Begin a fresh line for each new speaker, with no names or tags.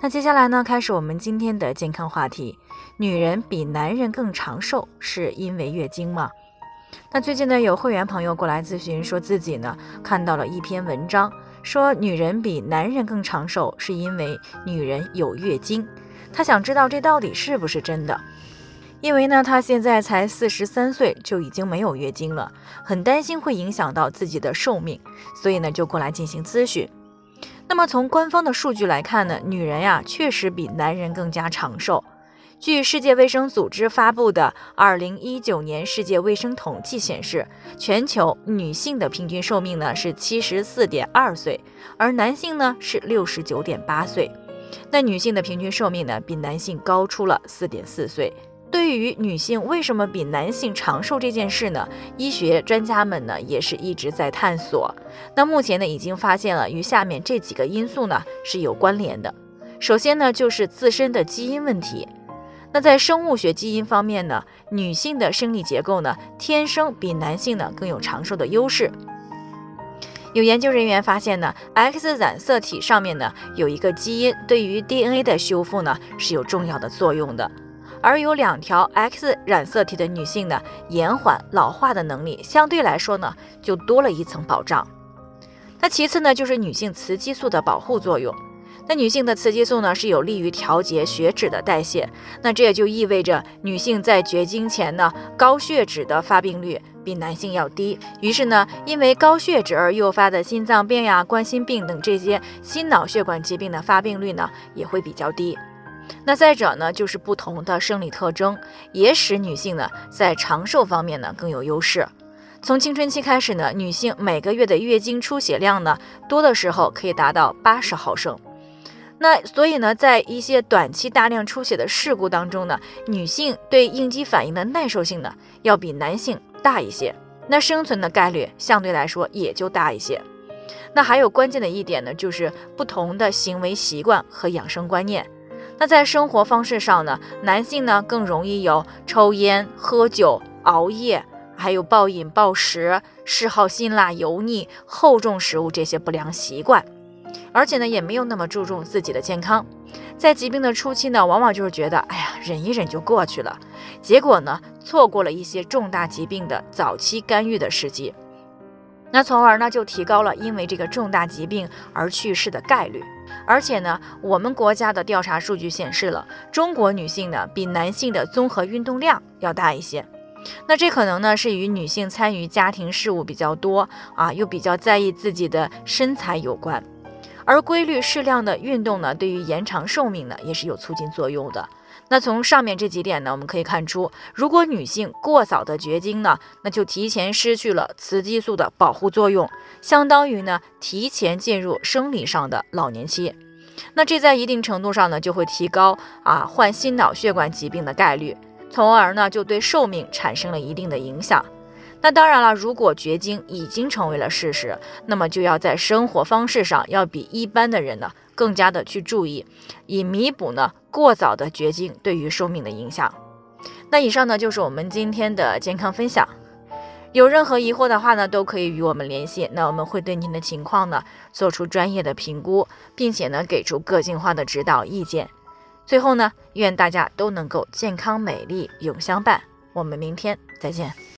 那接下来呢，开始我们今天的健康话题。女人比男人更长寿，是因为月经吗？那最近呢，有会员朋友过来咨询，说自己呢看到了一篇文章，说女人比男人更长寿，是因为女人有月经。他想知道这到底是不是真的？因为呢，他现在才四十三岁，就已经没有月经了，很担心会影响到自己的寿命，所以呢，就过来进行咨询。那么从官方的数据来看呢，女人呀确实比男人更加长寿。据世界卫生组织发布的二零一九年世界卫生统计显示，全球女性的平均寿命呢是七十四点二岁，而男性呢是六十九点八岁。那女性的平均寿命呢比男性高出了四点四岁。对于女性为什么比男性长寿这件事呢？医学专家们呢也是一直在探索。那目前呢已经发现了与下面这几个因素呢是有关联的。首先呢就是自身的基因问题。那在生物学基因方面呢，女性的生理结构呢天生比男性呢更有长寿的优势。有研究人员发现呢，X 染色体上面呢有一个基因对于 DNA 的修复呢是有重要的作用的。而有两条 X 染色体的女性呢，延缓老化的能力相对来说呢，就多了一层保障。那其次呢，就是女性雌激素的保护作用。那女性的雌激素呢，是有利于调节血脂的代谢。那这也就意味着女性在绝经前呢，高血脂的发病率比男性要低。于是呢，因为高血脂而诱发的心脏病呀、冠心病等这些心脑血管疾病的发病率呢，也会比较低。那再者呢，就是不同的生理特征也使女性呢在长寿方面呢更有优势。从青春期开始呢，女性每个月的月经出血量呢多的时候可以达到八十毫升。那所以呢，在一些短期大量出血的事故当中呢，女性对应激反应的耐受性呢要比男性大一些，那生存的概率相对来说也就大一些。那还有关键的一点呢，就是不同的行为习惯和养生观念。那在生活方式上呢，男性呢更容易有抽烟、喝酒、熬夜，还有暴饮暴食、嗜好辛辣、油腻、厚重食物这些不良习惯，而且呢也没有那么注重自己的健康，在疾病的初期呢，往往就是觉得哎呀忍一忍就过去了，结果呢错过了一些重大疾病的早期干预的时机。那从而呢，就提高了因为这个重大疾病而去世的概率。而且呢，我们国家的调查数据显示了，中国女性呢比男性的综合运动量要大一些。那这可能呢是与女性参与家庭事务比较多啊，又比较在意自己的身材有关。而规律适量的运动呢，对于延长寿命呢也是有促进作用的。那从上面这几点呢，我们可以看出，如果女性过早的绝经呢，那就提前失去了雌激素的保护作用，相当于呢提前进入生理上的老年期。那这在一定程度上呢，就会提高啊患心脑血管疾病的概率，从而呢就对寿命产生了一定的影响。那当然了，如果绝经已经成为了事实，那么就要在生活方式上要比一般的人呢更加的去注意，以弥补呢过早的绝经对于寿命的影响。那以上呢就是我们今天的健康分享，有任何疑惑的话呢都可以与我们联系，那我们会对您的情况呢做出专业的评估，并且呢给出个性化的指导意见。最后呢，愿大家都能够健康美丽永相伴。我们明天再见。